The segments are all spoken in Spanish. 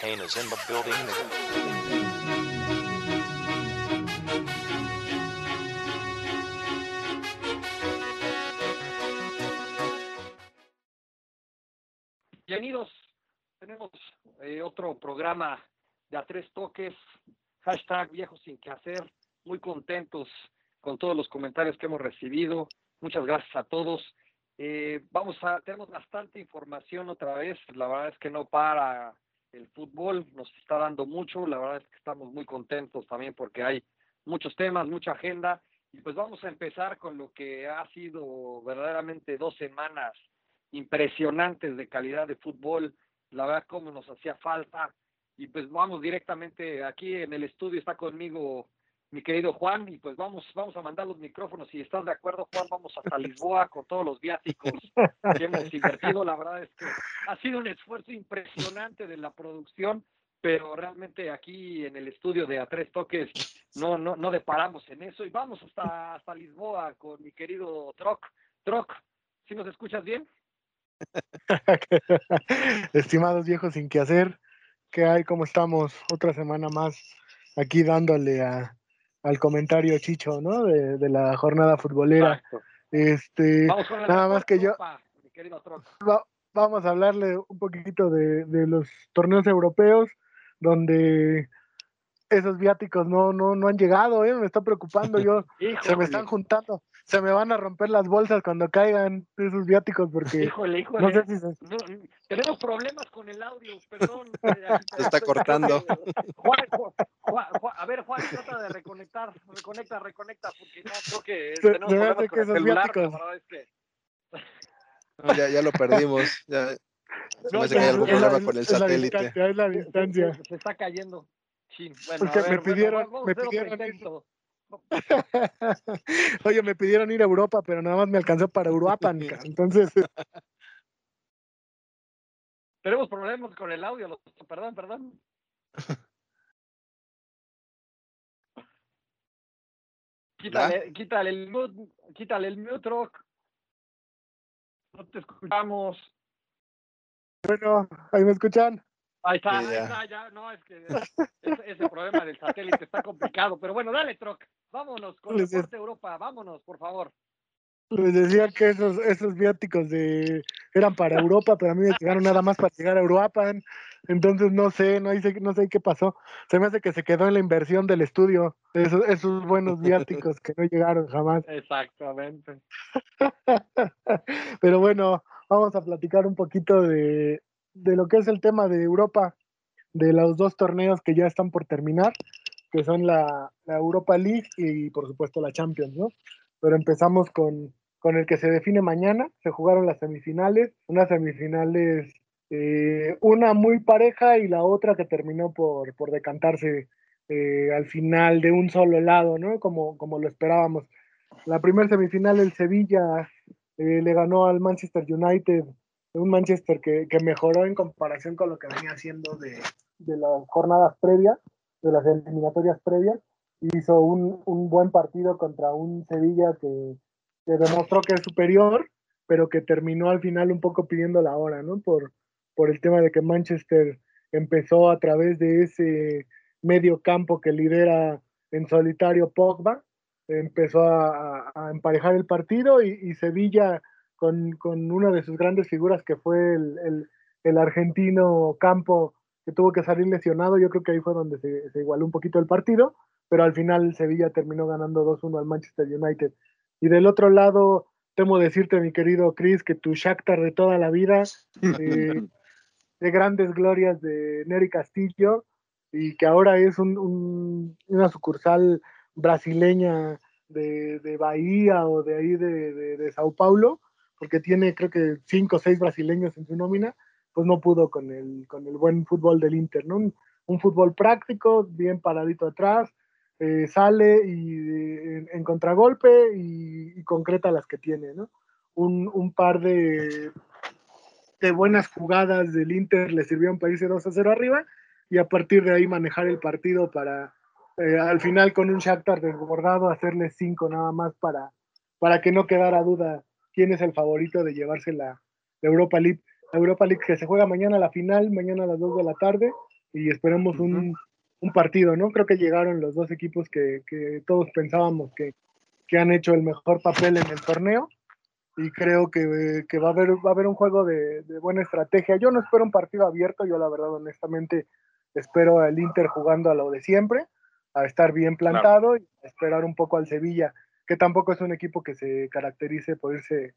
Kane is in the building. Bienvenidos. Tenemos eh, otro programa de a tres toques. Hashtag viejos sin que hacer. Muy contentos con todos los comentarios que hemos recibido. Muchas gracias a todos. Eh, vamos a, tenemos bastante información otra vez. La verdad es que no para el fútbol, nos está dando mucho. La verdad es que estamos muy contentos también porque hay muchos temas, mucha agenda. Y pues vamos a empezar con lo que ha sido verdaderamente dos semanas impresionantes de calidad de fútbol. La verdad, como nos hacía falta. Y pues vamos directamente aquí en el estudio, está conmigo mi querido Juan, y pues vamos, vamos a mandar los micrófonos. Si estás de acuerdo, Juan, vamos hasta Lisboa con todos los viáticos que hemos invertido. La verdad es que ha sido un esfuerzo impresionante de la producción, pero realmente aquí en el estudio de A Tres Toques no, no, no deparamos en eso. Y vamos hasta, hasta Lisboa con mi querido Troc. Troc, ¿sí nos escuchas bien? Estimados viejos sin que hacer, ¿qué hay? ¿Cómo estamos? Otra semana más aquí dándole a, al comentario chicho, ¿no? De, de la jornada futbolera. Exacto. Este, Vamos con nada más que yo, va- vamos a hablarle un poquito de, de los torneos europeos, donde esos viáticos no, no, no han llegado, ¿eh? Me está preocupando yo. Se me están juntando, se me van a romper las bolsas cuando caigan esos viáticos porque híjole, híjole. no sé si se, No, tenemos problemas con el audio, perdón. Se está cortando. Juan, Juan, Juan, Juan, a ver, Juan, trata de reconectar, reconecta, reconecta, porque no creo que Se- tenemos se me problemas con que el esos celular, viáticos- la verdad es que No, ya, ya lo perdimos. Ya, se me No, hace que hay algún es la- problema con el es la satélite. distancia, es la se, distancia. se- se está cayendo. Sí, bueno, Porque a me ver, bueno, pidieron- a me pidieron ir-. Oye, me pidieron ir a Europa, pero nada más me alcanzó para Uruapan, entonces Tenemos problemas con el audio, perdón, perdón. Quítale, quítale el mute, quítale el mute, Rock. No te escuchamos. bueno, ahí me escuchan. Ahí está, ahí ya. está, ya, no, es que ese, ese problema del satélite está complicado, pero bueno, dale, Troc, vámonos con Les- Deporte Europa, vámonos, por favor. Les decía que esos, esos viáticos de eran para Europa, pero a mí me llegaron nada más para llegar a Uruapan. Entonces no sé, no sé, no sé qué pasó. Se me hace que se quedó en la inversión del estudio, esos, esos buenos viáticos que no llegaron jamás. Exactamente. Pero bueno, vamos a platicar un poquito de, de lo que es el tema de Europa, de los dos torneos que ya están por terminar, que son la, la Europa League y por supuesto la Champions, ¿no? Pero empezamos con, con el que se define mañana. Se jugaron las semifinales, unas semifinales, eh, una muy pareja y la otra que terminó por, por decantarse eh, al final de un solo lado, ¿no? Como, como lo esperábamos. La primera semifinal, el Sevilla eh, le ganó al Manchester United, un Manchester que, que mejoró en comparación con lo que venía haciendo de, de las jornadas previas, de las eliminatorias previas. Hizo un, un buen partido contra un Sevilla que, que demostró que es superior, pero que terminó al final un poco pidiendo la hora, ¿no? Por, por el tema de que Manchester empezó a través de ese medio campo que lidera en solitario Pogba, empezó a, a- emparejar el partido y, y Sevilla con, con una de sus grandes figuras que fue el, el- el argentino Campo que tuvo que salir lesionado, yo creo que ahí fue donde se, se igualó un poquito el partido, pero al final Sevilla terminó ganando 2-1 al Manchester United. Y del otro lado, temo decirte, mi querido Chris, que tu Shakhtar de toda la vida, eh, de grandes glorias de Nery Castillo, y que ahora es un- un- una sucursal brasileña de, de Bahía o de ahí de, de- de Sao Paulo, porque tiene creo que cinco o seis brasileños en su nómina, pues no pudo con el, con el buen fútbol del Inter, ¿no? Un, un fútbol práctico, bien paradito atrás, eh, sale y eh, en, en contragolpe y, y concreta las que tiene, ¿no? Un, un par de, de buenas jugadas del Inter le sirvieron para irse 2 a 0 arriba y a partir de ahí manejar el partido para eh, al final con un Shakhtar desbordado hacerle 5 nada más para, para que no quedara duda quién es el favorito de llevarse la, la Europa League. La Europa League que se juega mañana la final, mañana a las 2 de la tarde y esperemos un, un partido, ¿no? Creo que llegaron los dos equipos que, que todos pensábamos que, que, han hecho el mejor papel en el torneo y creo que, que va, a haber, va a haber un juego de, de, buena estrategia. Yo no espero un partido abierto, yo la verdad honestamente espero al Inter jugando a lo de siempre, a estar bien plantado claro. y esperar un poco al Sevilla, que tampoco es un equipo que se caracterice por irse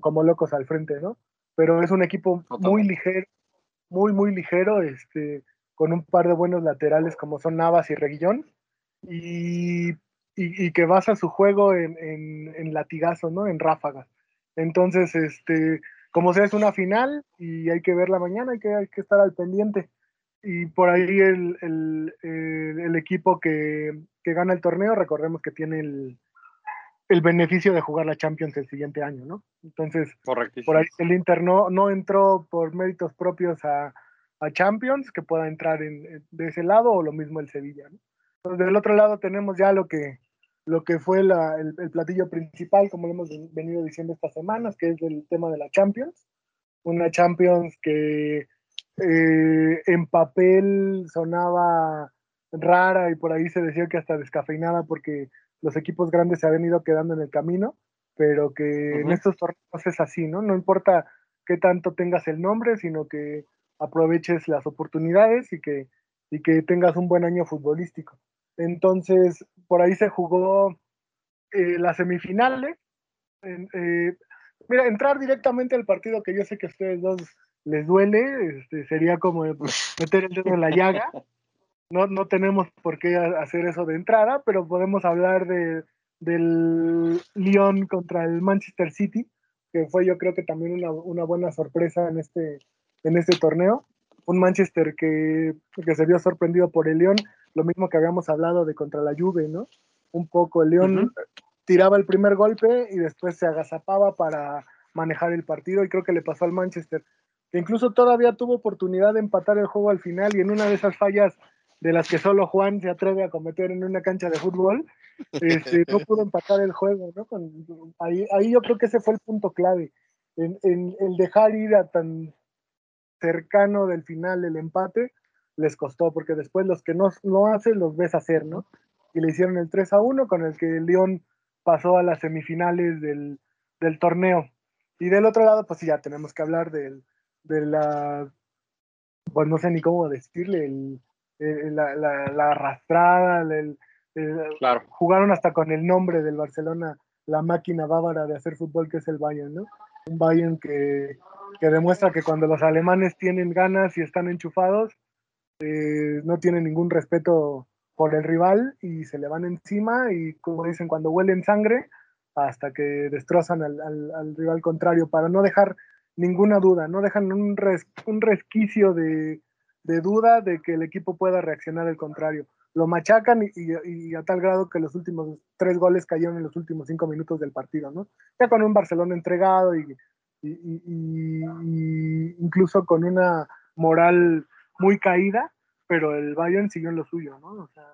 como locos al frente, ¿no? Pero es un equipo muy ligero, muy, muy ligero, este, con un par de buenos laterales como son Navas y Reguillón, y, y, y que basa su juego en, en, en, latigazo, ¿no? En ráfagas. Entonces, este, como sea, es una final y hay que verla mañana, hay que, hay que estar al pendiente. Y por ahí el, el, el, el equipo que, que, gana el torneo, recordemos que tiene el, el beneficio de jugar la Champions el siguiente año, ¿no? Entonces, por ahí el Inter no, no entró por méritos propios a, a Champions, que pueda entrar en, de ese lado, o lo mismo el Sevilla, ¿no? Entonces, del otro lado tenemos ya lo que, lo que fue la, el, el, platillo principal, como lo hemos venido diciendo estas semanas, que es el tema de la Champions. Una Champions que eh, en papel sonaba rara y por ahí se decía que hasta descafeinada porque los equipos grandes se habían ido quedando en el camino, pero que uh -huh. en estos torneos es así, ¿no? No importa qué tanto tengas el nombre, sino que aproveches las oportunidades y que, y que tengas un buen año futbolístico. Entonces, por ahí se jugó eh, las semifinales. Eh, mira, entrar directamente al partido que yo sé que a ustedes dos les duele, este, sería como meter el dedo en la llaga. No, no tenemos por qué hacer eso de entrada, pero podemos hablar de, del Lyon contra el Manchester City, que fue yo creo que también una, una buena sorpresa en este, en este torneo. Un Manchester que, que se vio sorprendido por el Lyon, lo mismo que habíamos hablado de contra la Juve, ¿no? Un poco el Lyon uh -huh. tiraba el primer golpe y después se agazapaba para manejar el partido y creo que le pasó al Manchester, que incluso todavía tuvo oportunidad de empatar el juego al final y en una de esas fallas de las que solo Juan se atreve a cometer en una cancha de fútbol, este, no pudo empatar el juego, ¿no? Ahí, ahí, yo creo que ese fue el punto clave, en, en, el dejar ir a tan cercano del final el empate, les costó, porque después los que no, no hacen los ves hacer, ¿no? Y le hicieron el 3 a 1 con el que el León pasó a las semifinales del, del torneo. Y del otro lado, pues sí, ya tenemos que hablar del, de la, pues no sé ni cómo decirle, el, el, la, la, la, arrastrada, el, claro. jugaron hasta con el nombre del Barcelona, la máquina bávara de hacer fútbol que es el Bayern, ¿no? Un Bayern que, que demuestra que cuando los alemanes tienen ganas y están enchufados, eh, no tienen ningún respeto por el rival y se le van encima y como dicen, cuando huelen sangre, hasta que destrozan al, al, al rival contrario para no dejar ninguna duda, no dejan un, res, un resquicio de, de, duda de que el equipo pueda reaccionar al contrario. Lo machacan y, a tal grado que los últimos tres goles cayeron en los últimos cinco minutos del partido, ¿no? Ya con un Barcelona entregado y, incluso con una moral muy caída, pero el Bayern siguió en lo suyo, ¿no? O sea,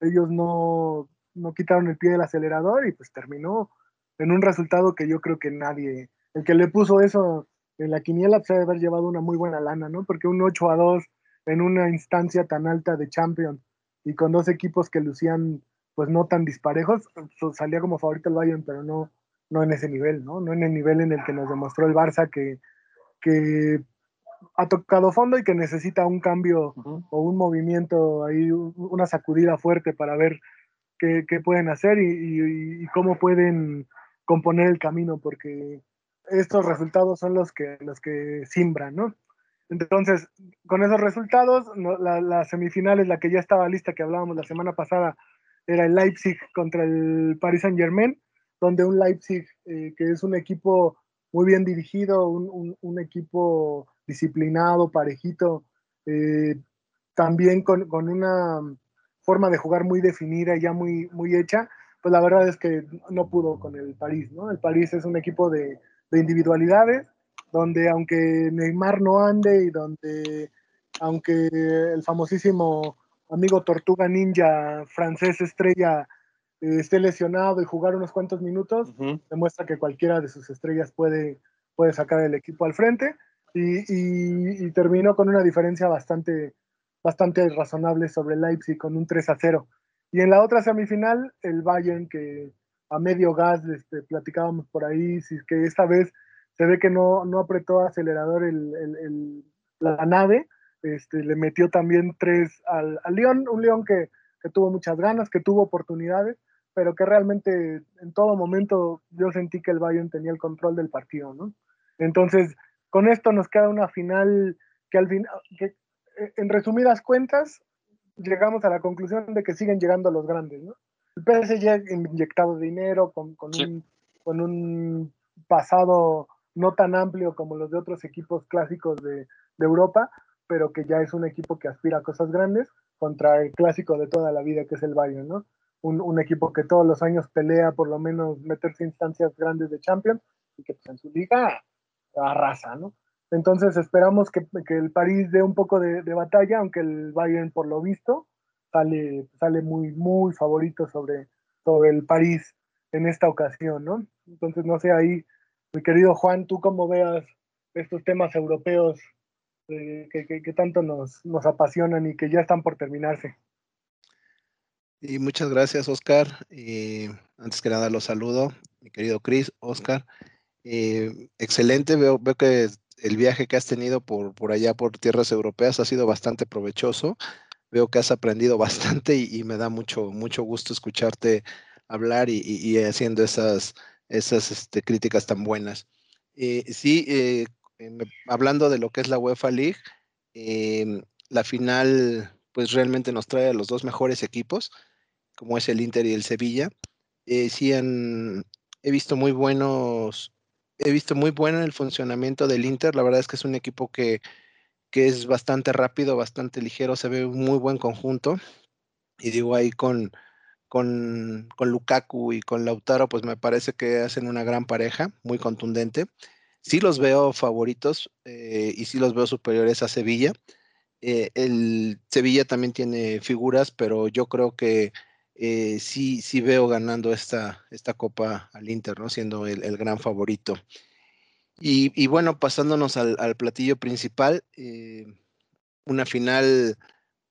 ellos no, no quitaron el pie del acelerador y pues terminó en un resultado que yo creo que nadie, el que le puso eso en la quiniela se debe haber llevado una muy buena lana, ¿no? Porque un 8 a 2 en una instancia tan alta de Champions y con dos equipos que lucían pues no tan disparejos, salía como favorito el Bayern, pero no, no en ese nivel, ¿no? No en el nivel en el que nos demostró el Barça que, que ha tocado fondo y que necesita un cambio uh -huh. o un movimiento ahí, una sacudida fuerte para ver qué, qué pueden hacer y, y, y, cómo pueden componer el camino, porque estos resultados son los que, los que simbran, ¿no? Entonces, con esos resultados, no, la, la, semifinal es la que ya estaba lista, que hablábamos la semana pasada, era el Leipzig contra el Paris Saint Germain, donde un Leipzig eh, que es un equipo muy bien dirigido, un, un, equipo disciplinado, parejito, eh, también con, con, una forma de jugar muy definida y ya muy, muy hecha, pues la verdad es que no pudo con el París, ¿no? El París es un equipo de, de individualidades, donde aunque Neymar no ande y donde aunque el famosísimo amigo Tortuga Ninja francés estrella eh, esté lesionado y jugar unos cuantos minutos, uh -huh. demuestra que cualquiera de sus estrellas puede, puede sacar el equipo al frente y, y, y, terminó con una diferencia bastante, bastante razonable sobre Leipzig con un 3 a 0. Y en la otra semifinal, el Bayern que a medio gas, este, platicábamos por ahí, si que esta vez se ve que no, no apretó acelerador el, el, la nave, este, le metió también tres al, al León, un León que, que, tuvo muchas ganas, que tuvo oportunidades, pero que realmente en todo momento yo sentí que el Bayern tenía el control del partido, ¿no? Entonces, con esto nos queda una final que al final, que, en resumidas cuentas, llegamos a la conclusión de que siguen llegando los grandes, ¿no? El PSG inyectado dinero con, con, sí. un, con un pasado no tan amplio como los de otros equipos clásicos de, Europa, pero que ya es un equipo que aspira a cosas grandes contra el clásico de toda la vida que es el Bayern, ¿no? Un, equipo que todos los años pelea por lo menos meterse instancias grandes de Champions y que pues, en su liga arrasa, ¿no? Entonces esperamos que, que el París dé un poco de, de, batalla, aunque el Bayern por lo visto sale, sale muy, muy favorito sobre, sobre el París en esta ocasión, ¿no? Entonces no sé ahí mi querido Juan, tú cómo veas estos temas europeos eh, que, que, tanto nos, nos apasionan y que ya están por terminarse. Y muchas gracias, Oscar. Y antes que nada, los saludo, mi querido Chris, Oscar. Eh, excelente, veo, veo que el viaje que has tenido por, por allá, por tierras europeas, ha sido bastante provechoso. Veo que has aprendido bastante y, me da mucho, mucho gusto escucharte hablar y, y haciendo esas, esas este, críticas tan buenas. Eh, sí, eh, hablando de lo que es la UEFA League, eh, la final pues realmente nos trae a los dos mejores equipos, como es el Inter y el Sevilla. sí han, he visto muy buenos, he visto muy bueno el funcionamiento del Inter, la verdad es que es un equipo que, que es bastante rápido, bastante ligero, se ve un muy buen conjunto. Y digo ahí con, con, con, Lukaku y con Lautaro, pues me parece que hacen una gran pareja, muy contundente. Sí los veo favoritos eh, y sí los veo superiores a Sevilla. Eh, el Sevilla también tiene figuras, pero yo creo que eh, sí, sí veo ganando esta, esta copa al Inter, ¿no? siendo el, el gran favorito. Y, bueno, pasándonos al, platillo principal, una final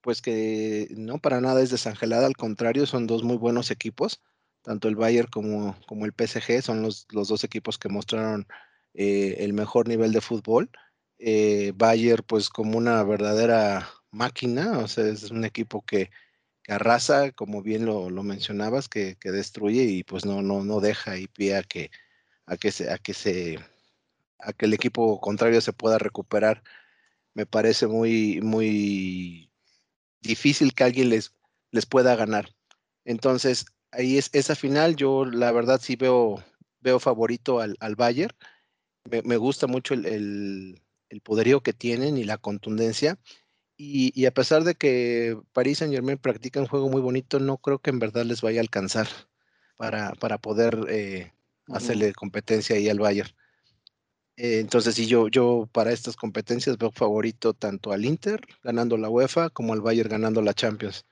pues que no para nada es desangelada, al contrario, son dos muy buenos equipos, tanto el Bayern como, como el PSG, son los, los dos equipos que mostraron eh, el mejor nivel de fútbol. Eh, Bayern pues como una verdadera máquina, o sea, es un equipo que, que arrasa, como bien lo, lo mencionabas, que, que, destruye y pues no, no, no deja y pie a que, a que se, a que se, a que el equipo contrario se pueda recuperar. Me parece muy, muy difícil que alguien les, les pueda ganar. Entonces, ahí es esa final, yo la verdad sí veo, veo favorito al, al Bayern. Me, me, gusta mucho el, el, el, poderío que tienen y la contundencia. Y, y, a pesar de que París Saint Germain practica un juego muy bonito, no creo que en verdad les vaya a alcanzar para, para poder eh, hacerle competencia ahí al Bayern. Eh, entonces, sí, yo, yo para estas competencias veo favorito tanto al Inter ganando la UEFA como al Bayern ganando la Champions.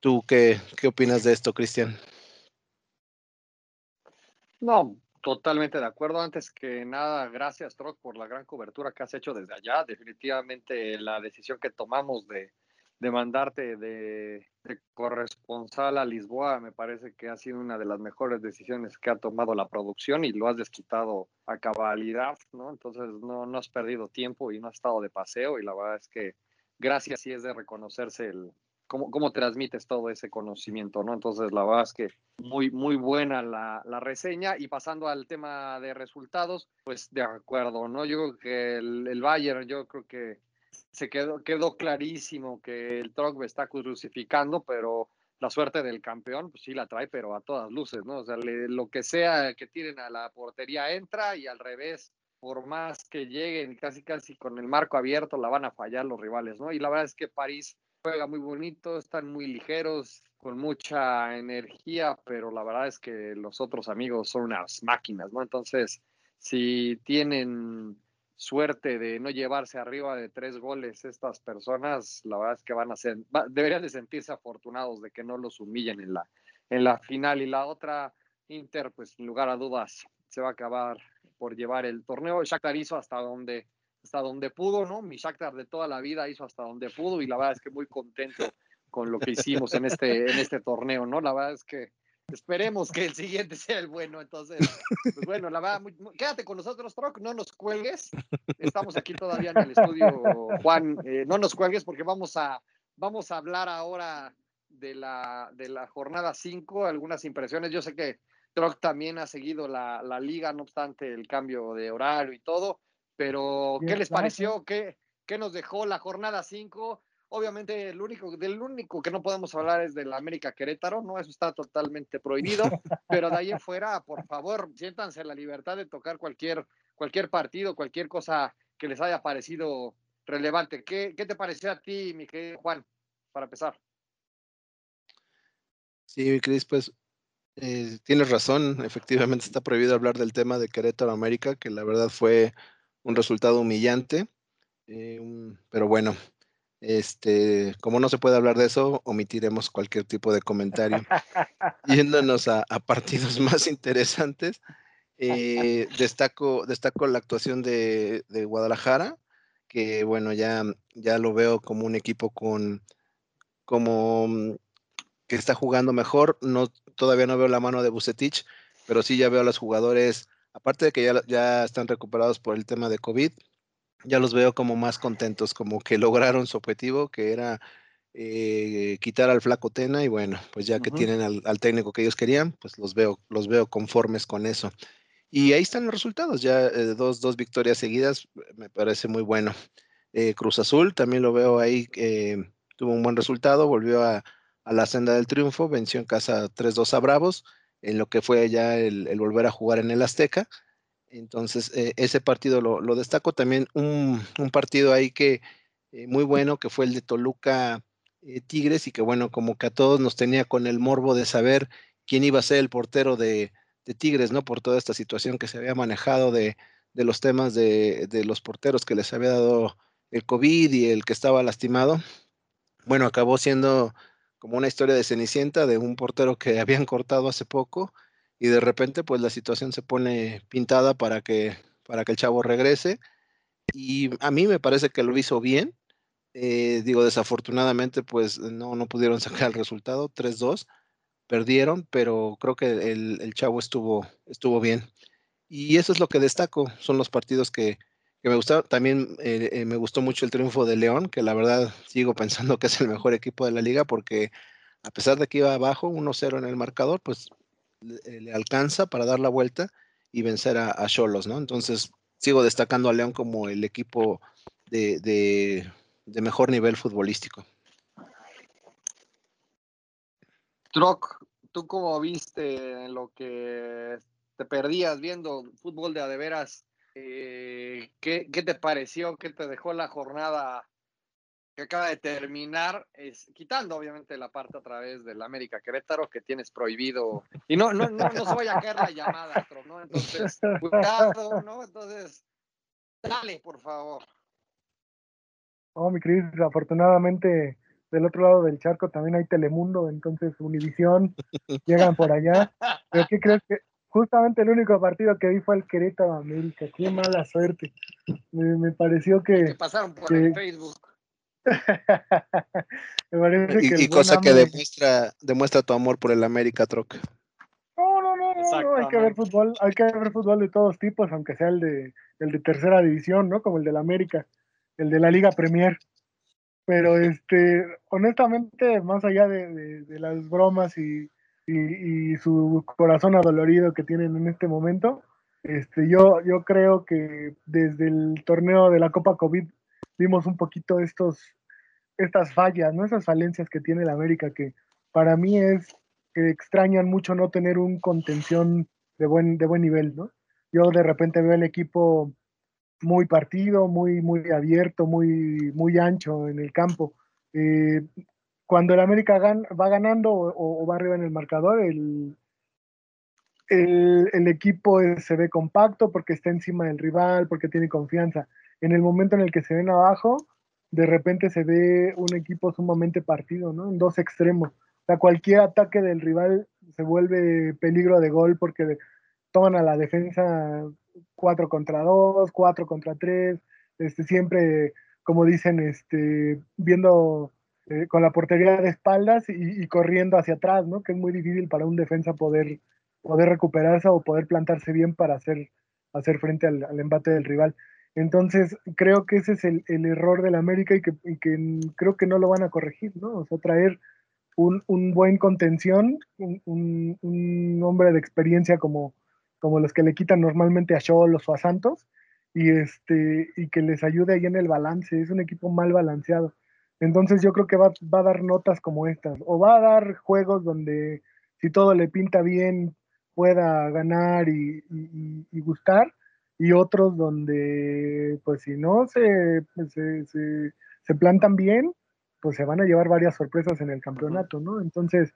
¿Tú qué, qué opinas de esto, Cristian? No, totalmente de acuerdo. Antes que nada, gracias, Troc, por la gran cobertura que has hecho desde allá. Definitivamente la decisión que tomamos de, de mandarte de, de, corresponsal a Lisboa me parece que ha sido una de las mejores decisiones que ha tomado la producción y lo has desquitado a cabalidad, ¿no? Entonces no, no has perdido tiempo y no has estado de paseo y la verdad es que gracias y es de reconocerse el cómo, cómo transmites todo ese conocimiento, ¿no? Entonces la verdad es que muy, muy buena la, la reseña y pasando al tema de resultados, pues de acuerdo, ¿no? Yo creo que el, el Bayern, yo creo que se quedó, quedó clarísimo que el Trump está crucificando, pero la suerte del campeón, pues sí la trae, pero a todas luces, ¿no? O sea, lo que sea que tiren a la portería entra y al revés, por más que lleguen casi casi con el marco abierto, la van a fallar los rivales, ¿no? Y la verdad es que París juega muy bonito, están muy ligeros, con mucha energía, pero la verdad es que los otros amigos son unas máquinas, ¿no? Entonces, si tienen suerte de no llevarse arriba de tres goles estas personas, la verdad es que van a ser, va, deberían de sentirse afortunados de que no los humillen en la, en la final. Y la otra, Inter, pues sin lugar a dudas, se va a acabar por llevar el torneo. Shakhtar hizo hasta donde hasta donde pudo, ¿no? Mi Shakhtar de toda la vida hizo hasta donde pudo y la verdad es que muy contento con lo que hicimos en este, en este torneo, ¿no? La verdad es que esperemos que el siguiente sea el bueno, entonces, pues bueno, la verdad, quédate con nosotros, Troc, no nos cuelgues, estamos aquí todavía en el estudio, Juan, eh, no nos cuelgues porque vamos a, vamos a hablar ahora de la, de la jornada 5, algunas impresiones, yo sé que Troc también ha seguido la, la liga, no obstante el cambio de horario y todo, pero ¿qué les pareció? ¿Qué, qué nos dejó la jornada 5? Obviamente, el único, del único que no podemos hablar es del América Querétaro, ¿no? Eso está totalmente prohibido, pero de ahí en fuera, por favor, siéntanse la libertad de tocar cualquier, cualquier partido, cualquier cosa que les haya parecido relevante. ¿Qué, qué te pareció a ti, mi querido Juan, para empezar? Sí, Cris, pues eh, tienes razón, efectivamente está prohibido hablar del tema de Querétaro América, que la verdad fue un resultado humillante, eh, pero bueno, este, como no se puede hablar de eso, omitiremos cualquier tipo de comentario. Yéndonos a, partidos más interesantes, eh, destaco, destaco la actuación de, Guadalajara, que bueno, ya, ya lo veo como un equipo con como mm, que está jugando mejor. No, todavía no veo la mano de Bucetich, pero sí ya veo a los jugadores aparte de que ya, ya están recuperados por el tema de COVID, ya los veo como más contentos, como que lograron su objetivo, que era eh, quitar al flaco Tena y bueno, pues ya que tienen al, técnico que ellos querían, pues los veo, los veo conformes con eso. Y ahí están los resultados, ya eh, dos, dos, victorias seguidas, me parece muy bueno. Eh, Cruz Azul también lo veo ahí, tuvo un buen resultado, volvió a, a, la senda del triunfo, venció en casa 3-2 a Bravos en lo que fue ya el, volver a jugar en el Azteca. Entonces, eh, ese partido lo, destaco. También un, partido ahí que eh, muy bueno, que fue el de Toluca eh, Tigres, y que bueno, como que a todos nos tenía con el morbo de saber quién iba a ser el portero de, Tigres, ¿no? Por toda esta situación que se había manejado de, los temas de, de, los porteros que les había dado el COVID y el que estaba lastimado. Bueno, acabó siendo como una historia de Cenicienta, de un portero que habían cortado hace poco y de repente pues la situación se pone pintada para que, para que el chavo regrese. Y a mí me parece que lo hizo bien. Eh, digo, desafortunadamente pues no, no pudieron sacar el resultado, 3-2, perdieron, pero creo que el, chavo estuvo, estuvo bien. Y eso es lo que destaco, son los partidos que, que me gustaron. También eh, eh, me gustó mucho el triunfo de León, que la verdad sigo pensando que es el mejor equipo de la liga porque a pesar de que iba abajo 1-0 en el marcador, pues le, alcanza para dar la vuelta y vencer a Cholos, ¿no? Entonces sigo destacando a León como el equipo de, de, mejor nivel futbolístico. Troc, ¿tú cómo viste en lo que te perdías viendo fútbol de adeveras eh, ¿qué, te pareció? ¿Qué te dejó la jornada que acaba de terminar? Es, quitando obviamente la parte a través del América Querétaro que tienes prohibido. Y no, no, no, no se vaya a caer la llamada, ¿no? Entonces, cuidado, ¿no? Entonces, dale, por favor. Oh, mi Cris, afortunadamente del otro lado del charco también hay Telemundo, entonces Univisión, llegan por allá. ¿Pero qué crees que justamente el único partido que vi fue el Querétaro América. Qué mala suerte. Me, pareció que. pasaron por el Facebook. me parece y, que y cosa que demuestra, demuestra tu amor por el América, Troca. No, no, no, no, hay que ver fútbol, hay que ver fútbol de todos tipos, aunque sea el de, el de tercera división, ¿no? Como el de la América, el de la Liga Premier. Pero este, honestamente, más allá de las bromas y, y, su corazón adolorido que tienen en este momento. Este, yo, yo creo que desde el torneo de la Copa COVID vimos un poquito estos, estas fallas, ¿no? esas falencias que tiene la América, que para mí es que extrañan mucho no tener un contención de buen, de buen nivel. ¿no? Yo de repente veo el equipo muy partido, muy, muy abierto, muy, muy ancho en el campo. Eh, cuando el América va ganando o, va arriba en el marcador, el, el, equipo se ve compacto porque está encima del rival, porque tiene confianza. En el momento en el que se ven abajo, de repente se ve un equipo sumamente partido, ¿no? En dos extremos. O sea, cualquier ataque del rival se vuelve peligro de gol porque toman a la defensa 4 contra 2, 4 contra 3, este, siempre, como dicen, este, viendo eh, con la portería de espaldas y, corriendo hacia atrás, ¿no? Que es muy difícil para un defensa poder, poder recuperarse o poder plantarse bien para hacer, hacer frente al, embate del rival. Entonces, creo que ese es el, error del América y que, creo que no lo van a corregir, ¿no? O sea, traer un, buen contención, un, hombre de experiencia como, como los que le quitan normalmente a Cholos o a Santos, y, este, y que les ayude ahí en el balance. Es un equipo mal balanceado. Entonces yo creo que va, a dar notas como estas, o va a dar juegos donde si todo le pinta bien pueda ganar y, gustar, y otros donde pues si no se, se, plantan bien, pues se van a llevar varias sorpresas en el campeonato, ¿no? Entonces,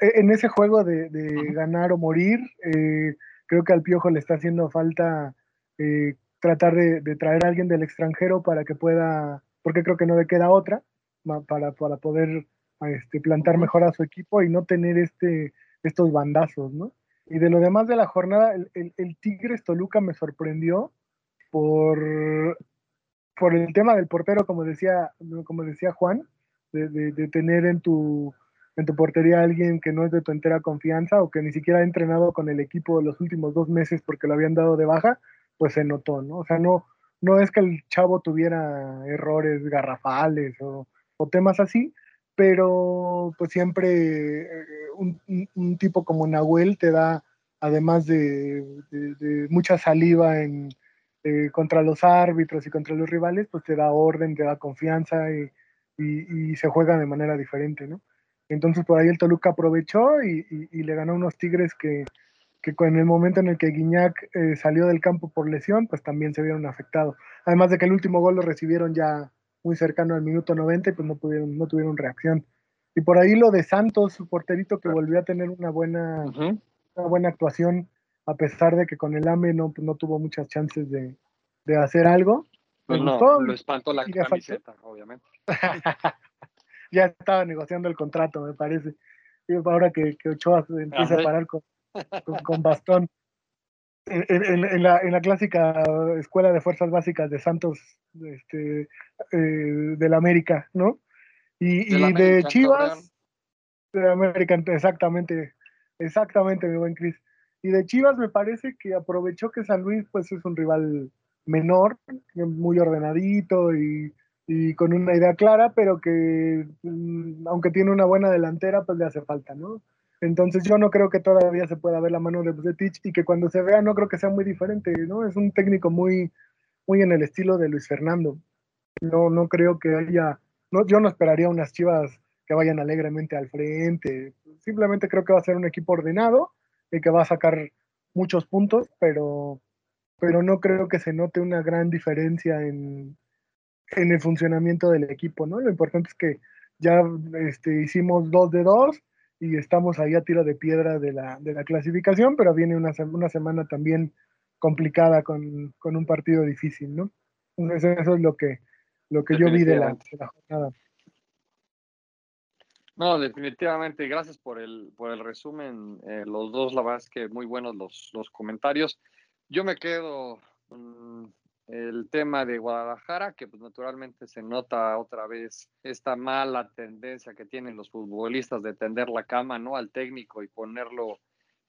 e, en ese juego de, ganar o morir, eh, creo que al Piojo le está haciendo falta eh, tratar de, de, traer a alguien del extranjero para que pueda, porque creo que no le queda otra, para, para poder este, plantar mejor a su equipo y no tener este, estos bandazos, ¿no? Y de lo demás de la jornada, el, el, Tigres Toluca me sorprendió por, por el tema del portero, como decía, como decía Juan, de, de, tener en tu, en tu portería a alguien que no es de tu entera confianza o que ni siquiera ha entrenado con el equipo los últimos dos meses porque lo habían dado de baja, pues se notó, ¿no? O sea, no, no es que el chavo tuviera errores garrafales o, temas así, pero pues siempre eh, un, tipo como Nahuel te da, además de, mucha saliva en, eh, contra los árbitros y contra los rivales, pues te da orden, te da confianza y, se juega de manera diferente, ¿no? Entonces por ahí el Toluca aprovechó y, le ganó unos Tigres que, en el momento en el que Guiñac eh, salió del campo por lesión, pues también se vieron afectados. Además de que el último gol lo recibieron ya muy cercano al minuto 90 y pues no, pudieron, no tuvieron reacción. Y por ahí lo de Santos, su porterito que volvió a tener una buena, una buena actuación, a pesar de que con el AME no, pues, no tuvo muchas chances de, de hacer algo. Pues no, lo espantó la camiseta, obviamente. ya estaba negociando el contrato, me parece. Y ahora que, que Ochoa empieza a parar con, con bastón en, la, en, la, clásica escuela de fuerzas básicas de Santos este, eh, del América, ¿no? Y de, y de Chivas, de América, exactamente, exactamente, mi buen Cris. Y de Chivas me parece que aprovechó que San Luis pues es un rival menor, muy ordenadito y, y con una idea clara, pero que mm, aunque tiene una buena delantera, pues le hace falta, ¿no? Entonces yo no creo que todavía se pueda ver la mano de Bucetich y que cuando se vea no creo que sea muy diferente, ¿no? Es un técnico muy, muy en el estilo de Luis Fernando. No, no creo que haya, no, yo no esperaría unas chivas que vayan alegremente al frente. Simplemente creo que va a ser un equipo ordenado y que va a sacar muchos puntos, pero, pero no creo que se note una gran diferencia en, en el funcionamiento del equipo, ¿no? Lo importante es que ya este, hicimos dos de dos y estamos ahí a tiro de piedra de la, de la clasificación, pero viene una, una semana también complicada con, con, un partido difícil, ¿no? Entonces eso es lo que, lo que yo vi de la, jornada. No, definitivamente, gracias por el, por el resumen. Eh, los dos, la verdad es que muy buenos los, los comentarios. Yo me quedo el tema de Guadalajara, que pues naturalmente se nota otra vez esta mala tendencia que tienen los futbolistas de tender la cama, ¿no? Al técnico y ponerlo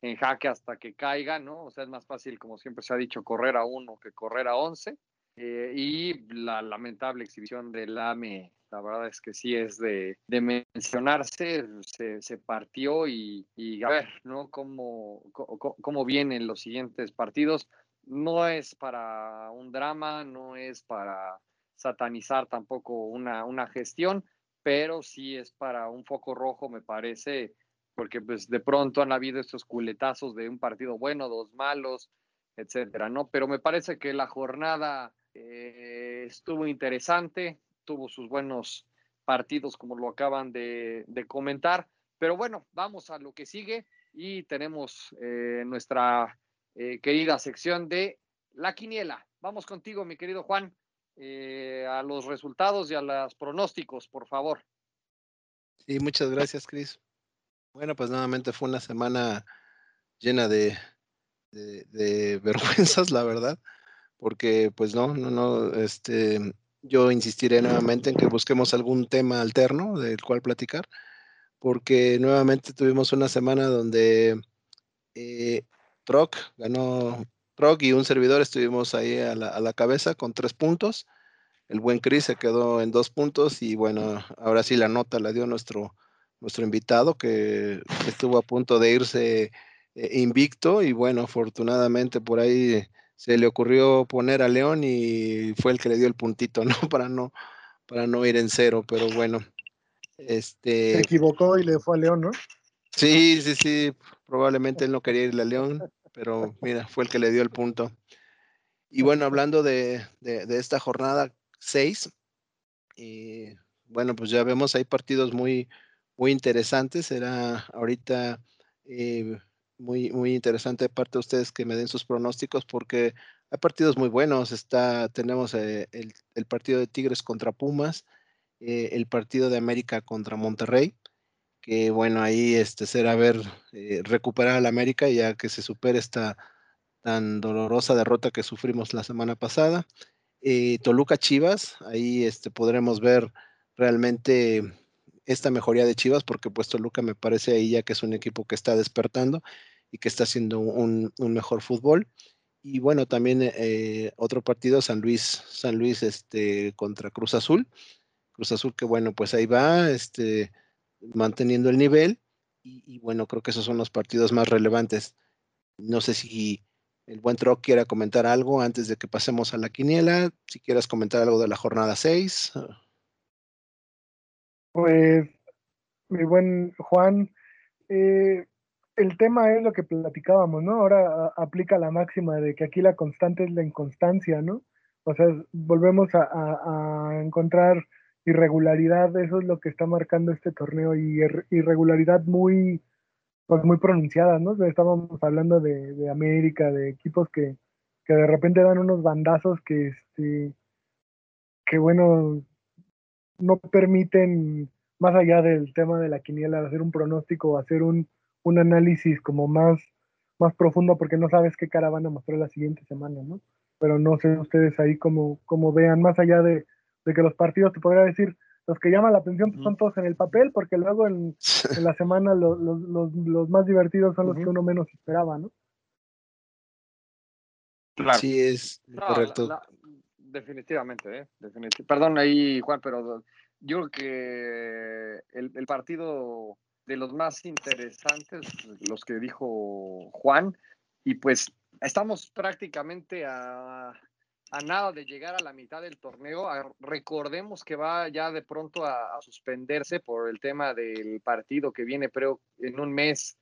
en jaque hasta que caiga, ¿no? O sea, es más fácil, como siempre se ha dicho, correr a uno que correr a once. Eh, y la lamentable exhibición del AME, la verdad es que sí es de, mencionarse, se, se partió y, y, a ver, ¿no? Cómo, cómo, cómo vienen los siguientes partidos no es para un drama, no es para satanizar tampoco una, una gestión, pero sí es para un foco rojo, me parece, porque pues de pronto han habido estos culetazos de un partido bueno, dos malos, etcétera, ¿no? Pero me parece que la jornada eh, estuvo interesante, tuvo sus buenos partidos, como lo acaban de, comentar. Pero bueno, vamos a lo que sigue y tenemos eh, nuestra eh, querida sección de la quiniela. Vamos contigo, mi querido Juan, eh, a los resultados y a los pronósticos, por favor. Sí, muchas gracias, Cris. Bueno, pues nuevamente fue una semana llena de, de, vergüenzas, la verdad, porque pues no, no, no, este, yo insistiré nuevamente en que busquemos algún tema alterno del cual platicar, porque nuevamente tuvimos una semana donde eh, Troc ganó, Troc y un servidor estuvimos ahí a la, a la cabeza con tres puntos. El buen Chris se quedó en dos puntos y bueno, ahora sí la nota la dio nuestro, nuestro invitado que estuvo a punto de irse eh, invicto y bueno, afortunadamente por ahí se le ocurrió poner a León y fue el que le dio el puntito, ¿no? Para no, para no ir en cero, pero bueno. Este... Se equivocó y le fue a León, ¿no? Sí, sí, sí, probablemente él no quería irle a León, pero mira, fue el que le dio el punto. Y bueno, hablando de, de, de esta jornada 6, y bueno, pues ya vemos, hay partidos muy, muy interesantes. Será ahorita eh, muy, muy interesante de parte de ustedes que me den sus pronósticos porque hay partidos muy buenos. Está, tenemos eh, el, el, partido de Tigres contra Pumas, eh, el partido de América contra Monterrey, que bueno, ahí este, será ver, eh, recuperar al América ya que se supere esta tan dolorosa derrota que sufrimos la semana pasada. Eh, Toluca Chivas, ahí este, podremos ver realmente esta mejoría de Chivas, porque pues Toluca me parece ahí ya que es un equipo que está despertando y que está haciendo un, un mejor fútbol. Y bueno, también eh, otro partido, San Luis, San Luis este, contra Cruz Azul. Cruz Azul que bueno, pues ahí va, este, manteniendo el nivel. Y, bueno, creo que esos son los partidos más relevantes. No sé si el buen Troc quiera comentar algo antes de que pasemos a la quiniela. Si quieras comentar algo de la jornada 6. Pues, mi buen Juan, eh, el tema es lo que platicábamos, ¿no? Ahora aplica la máxima de que aquí la constante es la inconstancia, ¿no? O sea, volvemos a encontrar irregularidad, eso es lo que está marcando este torneo y irregularidad muy, pues muy pronunciadas, ¿no? Estábamos hablando de, América, de equipos que, que, de repente dan unos bandazos que, este, que bueno, no permiten, más allá del tema de la quiniela, hacer un pronóstico, hacer un, un análisis como más, más profundo, porque no sabes qué cara van a mostrar la siguiente semana, ¿no? Pero no sé ustedes ahí como, como vean, más allá de, de que los partidos, te podría decir, los que llaman la atención pues, son todos en el papel, porque luego en, en la semana lo, lo, los, los, más divertidos son los uh -huh. que uno menos esperaba, ¿no? Claro. Sí, es no, correcto. La, la, definitivamente, ¿eh? Definitiv Perdón ahí, Juan, pero yo creo que el, el, partido de los más interesantes, los que dijo Juan, y pues estamos prácticamente a a nada de llegar a la mitad del torneo. Recordemos que va ya de pronto a, suspenderse por el tema del partido que viene, pero en un mes,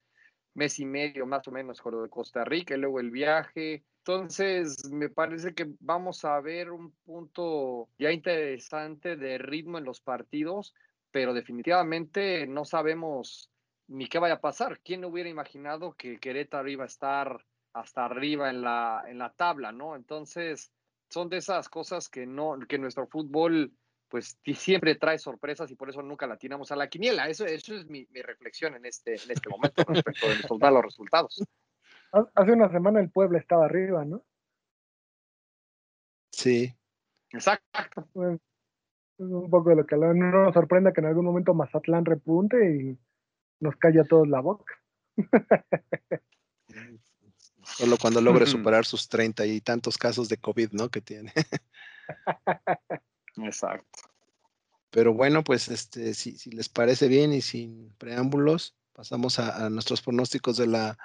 mes y medio más o menos, de Costa Rica, y luego el viaje. Entonces, me parece que vamos a ver un punto ya interesante de ritmo en los partidos, pero definitivamente no sabemos ni qué vaya a pasar. ¿Quién hubiera imaginado que Querétaro iba a estar hasta arriba en la, en la tabla, no? Entonces, son de esas cosas que no, que nuestro fútbol pues siempre trae sorpresas y por eso nunca la tiramos a la quiniela. Eso, eso es mi, mi reflexión en este, en este momento respecto de estos malos resultados. Hace una semana el pueblo estaba arriba, ¿no? Sí. Exacto. Pues, es un poco de lo que no nos sorprenda que en algún momento Mazatlán repunte y nos calla a todos la boca. Solo cuando logre superar sus treinta y tantos casos de COVID, ¿no? Que tiene. Exacto. Pero bueno, pues este, si, si, les parece bien y sin preámbulos, pasamos a, a nuestros pronósticos de la,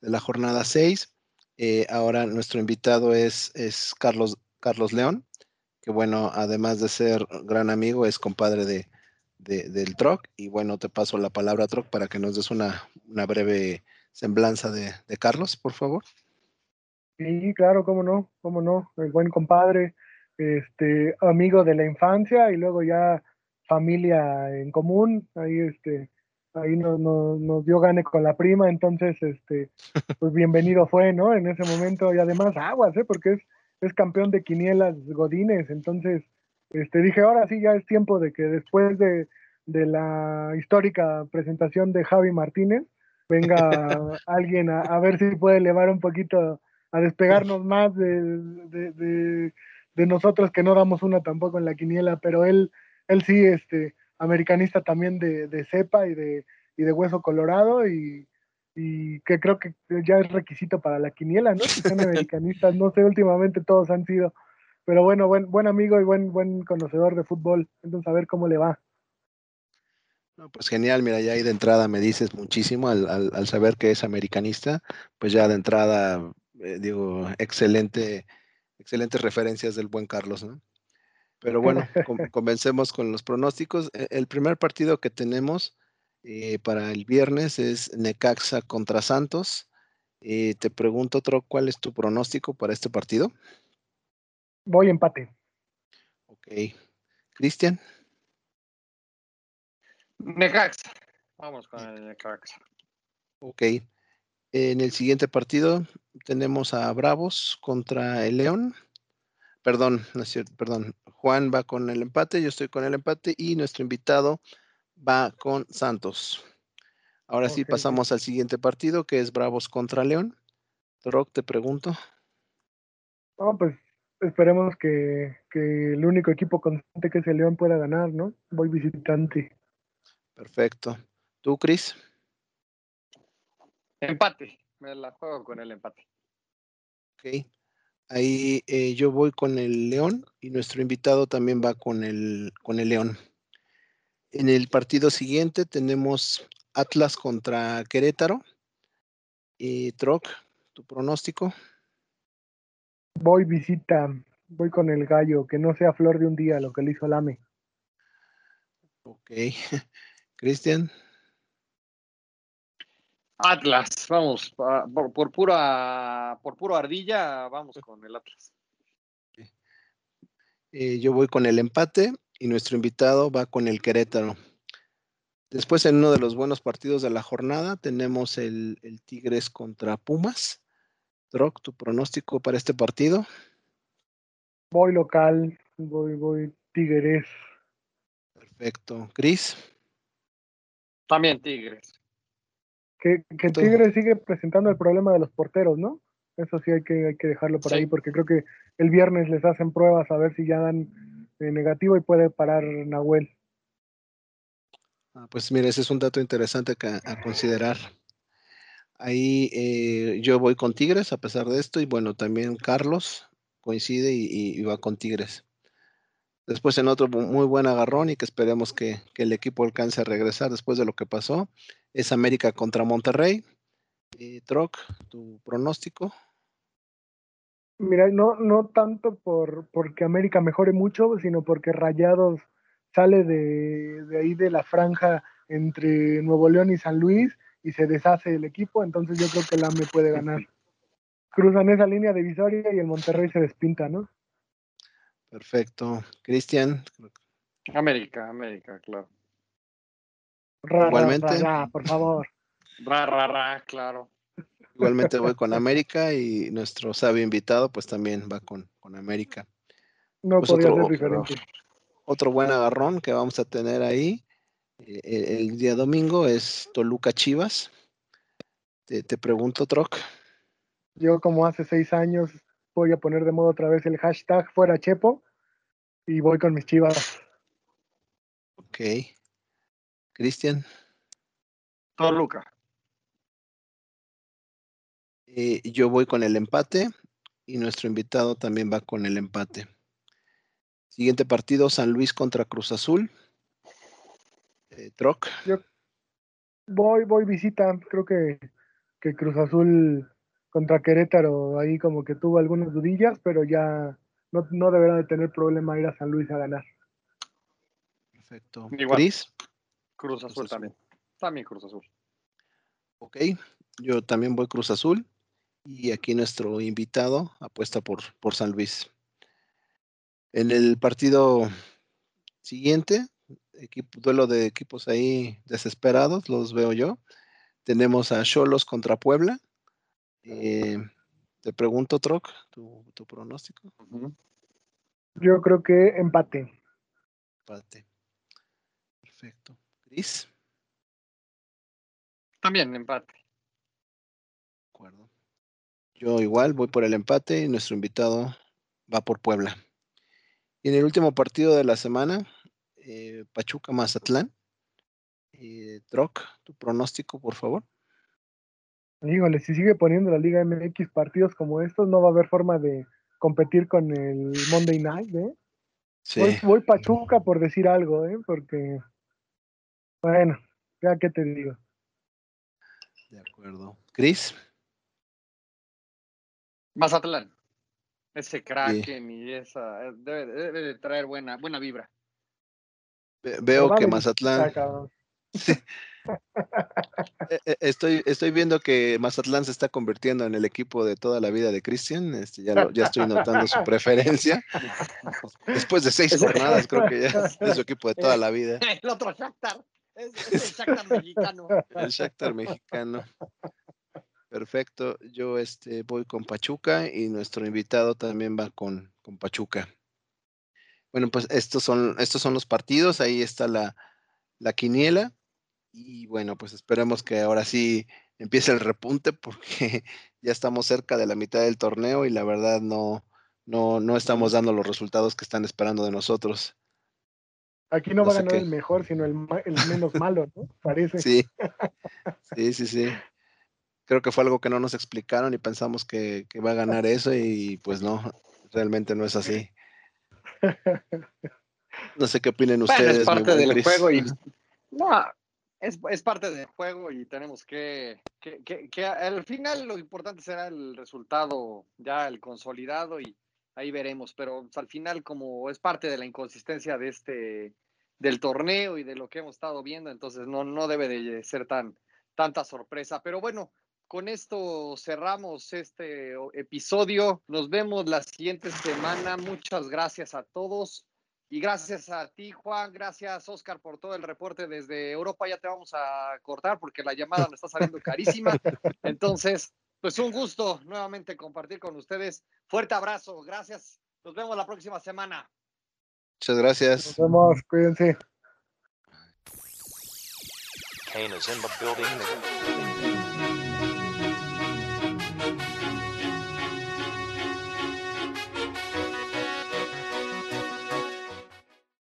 de la jornada 6. Eh, ahora nuestro invitado es, es Carlos, Carlos León, que bueno, además de ser gran amigo, es compadre de, de, del Troc. Y bueno, te paso la palabra, Troc, para que nos des una, una breve semblanza de, de, Carlos, por favor. Sí, claro, cómo no, cómo no, el buen compadre, este, amigo de la infancia y luego ya familia en común, ahí este, ahí nos, nos, nos dio gane con la prima, entonces este, pues bienvenido fue, ¿no? En ese momento, y además aguas, ¿eh? Porque es, es campeón de quinielas Godines, entonces este, dije, ahora sí ya es tiempo de que después de, de la histórica presentación de Javi Martínez, venga alguien a, a, ver si puede elevar un poquito a despegarnos más de, de, de, de, nosotros que no damos una tampoco en la quiniela, pero él, él sí, este, americanista también de, de cepa y de, y de hueso colorado y, y que creo que ya es requisito para la quiniela, ¿no? Si son americanistas, no sé, últimamente todos han sido, pero bueno, buen, buen amigo y buen, buen conocedor de fútbol, entonces a ver cómo le va. No, pues genial, mira, ya ahí de entrada me dices muchísimo al, al, al saber que es americanista, pues ya de entrada, eh, digo, excelente, excelentes referencias del buen Carlos, ¿no? Pero bueno, com comencemos con los pronósticos. E, el primer partido que tenemos eh, para el viernes es Necaxa contra Santos. Eh, te pregunto, otro, ¿cuál es tu pronóstico para este partido? Voy empate. Ok. Cristian. Necaxa. Vamos con el Necaxa. Ok. En el siguiente partido tenemos a Bravos contra el León. Perdón, no es cierto, perdón. Juan va con el empate, yo estoy con el empate y nuestro invitado va con Santos. Ahora okay, sí pasamos al siguiente partido que es Bravos contra León. Rock, te pregunto. No, pues esperemos que, que, el único equipo constante que es el León pueda ganar, ¿no? Voy visitante. Perfecto. ¿Tú, Cris? Empate. Me la juego con el empate. Ok. Ahí eh, yo voy con el León y nuestro invitado también va con el, con el León. En el partido siguiente tenemos Atlas contra Querétaro. Y Troc, tu pronóstico. Voy visita, voy con el gallo, que no sea flor de un día lo que le hizo Lame. Ok. Cristian. Atlas, vamos, por, por, pura por puro ardilla, vamos con el Atlas. Eh, yo voy con el empate y nuestro invitado va con el Querétaro. Después, en uno de los buenos partidos de la jornada, tenemos el, el Tigres contra Pumas. Droc, tu pronóstico para este partido. Voy local, voy, voy Tigres. Perfecto. Cris. También Tigres. Que, que Tigres sigue presentando el problema de los porteros, ¿no? Eso sí hay que, hay que dejarlo por sí. ahí, porque creo que el viernes les hacen pruebas a ver si ya dan eh, negativo y puede parar Nahuel. Ah, pues mire, ese es un dato interesante que, a considerar. Ahí eh, yo voy con Tigres a pesar de esto y bueno, también Carlos coincide y, y, y, va con Tigres. Después en otro muy buen agarrón y que esperemos que, que, el equipo alcance a regresar después de lo que pasó, es América contra Monterrey. Eh, Troc, tu pronóstico. Mira, no, no tanto por porque América mejore mucho, sino porque Rayados sale de, de ahí de la franja entre Nuevo León y San Luis y se deshace el equipo, entonces yo creo que el AME puede ganar. Cruzan esa línea divisoria y el Monterrey se despinta, ¿no? Perfecto. Cristian. América, América, claro. Ra, Igualmente. Ra, ra, por favor. Ra, ra, ra, claro. Igualmente voy con América y nuestro sabio invitado pues también va con, con América. No pues podría otro, ser diferente. Otro buen agarrón que vamos a tener ahí el, el día domingo es Toluca Chivas. Te, te, pregunto, Troc. Yo como hace seis años voy a poner de moda otra vez el hashtag fuera Chepo y voy con mis Chivas. Ok. Cristian. Toluca. Eh, yo voy con el empate y nuestro invitado también va con el empate. Siguiente partido, San Luis contra Cruz Azul. Eh, Troc. Yo voy, voy visita. Creo que, que, Cruz Azul contra Querétaro ahí como que tuvo algunas dudillas, pero ya no, no deberá de tener problema ir a San Luis a ganar. Perfecto. Igual. Cruz Azul, Cruz Azul también. También Cruz Azul. Ok, yo también voy Cruz Azul. Y aquí nuestro invitado apuesta por, por San Luis. En el partido siguiente, equipo, duelo de equipos ahí desesperados, los veo yo. Tenemos a Cholos contra Puebla. Eh, te pregunto, Troc, tu, tu pronóstico. Uh -huh. Yo creo que empate. Empate. Perfecto. Cris. También empate. De acuerdo. Yo igual voy por el empate y nuestro invitado va por Puebla. Y en el último partido de la semana, eh, Pachuca Mazatlán. Eh, Troc, tu pronóstico, por favor. Híjole, si sigue poniendo la Liga MX partidos como estos, no va a haber forma de competir con el Monday Night, ¿eh? Sí. Voy, voy Pachuca por decir algo, ¿eh? Porque, bueno, ya que te digo. De acuerdo. Cris, Mazatlán. Ese Kraken y esa. eh, Debe, debe de traer buena, buena vibra. ve- veo que Mazatlán. Eh, eh, Estoy, estoy viendo que Mazatlán se está convirtiendo en el equipo de toda la vida de Cristian. Este, ya, lo- ya estoy notando su preferencia. Después de seis jornadas, creo que ya es su equipo de toda la vida. El otro Shakhtar. Es, el Shakhtar mexicano. El Shakhtar mexicano. Perfecto. Yo este, voy con Pachuca y nuestro invitado también va con, con Pachuca. Bueno, pues estos son, estos son los partidos. Ahí está la, la quiniela. Y bueno, pues esperemos que ahora sí empiece el repunte porque ya estamos cerca de la mitad del torneo y la verdad no, no, no estamos dando los resultados que están esperando de nosotros. Aquí no, No va a ganar qué. el mejor, sino el, ma- el menos malo, ¿no? Parece. Sí, sí, sí, sí. Creo que fue algo que no nos explicaron y pensamos que, que va a ganar eso y pues no, realmente no es así. No sé qué opinen Bueno, ustedes. es mi parte del Chris. juego y. No, es, es parte del juego y tenemos que, que, que, que al final lo importante será el resultado, ya el consolidado y ahí veremos. Pero pues, al final, como es parte de la inconsistencia de este del torneo y de lo que hemos estado viendo, entonces no, no debe de ser tan tanta sorpresa. Pero bueno, con esto cerramos este episodio. Nos vemos la siguiente semana. Muchas gracias a todos. Y gracias a ti, Juan. Gracias, Oscar, por todo el reporte desde Europa. Ya te vamos a cortar porque la llamada nos está saliendo carísima. Entonces, pues un gusto nuevamente compartir con ustedes. Fuerte abrazo. Gracias. Nos vemos la próxima semana. Muchas gracias. Nos vemos, cuídense. Kane is in the building.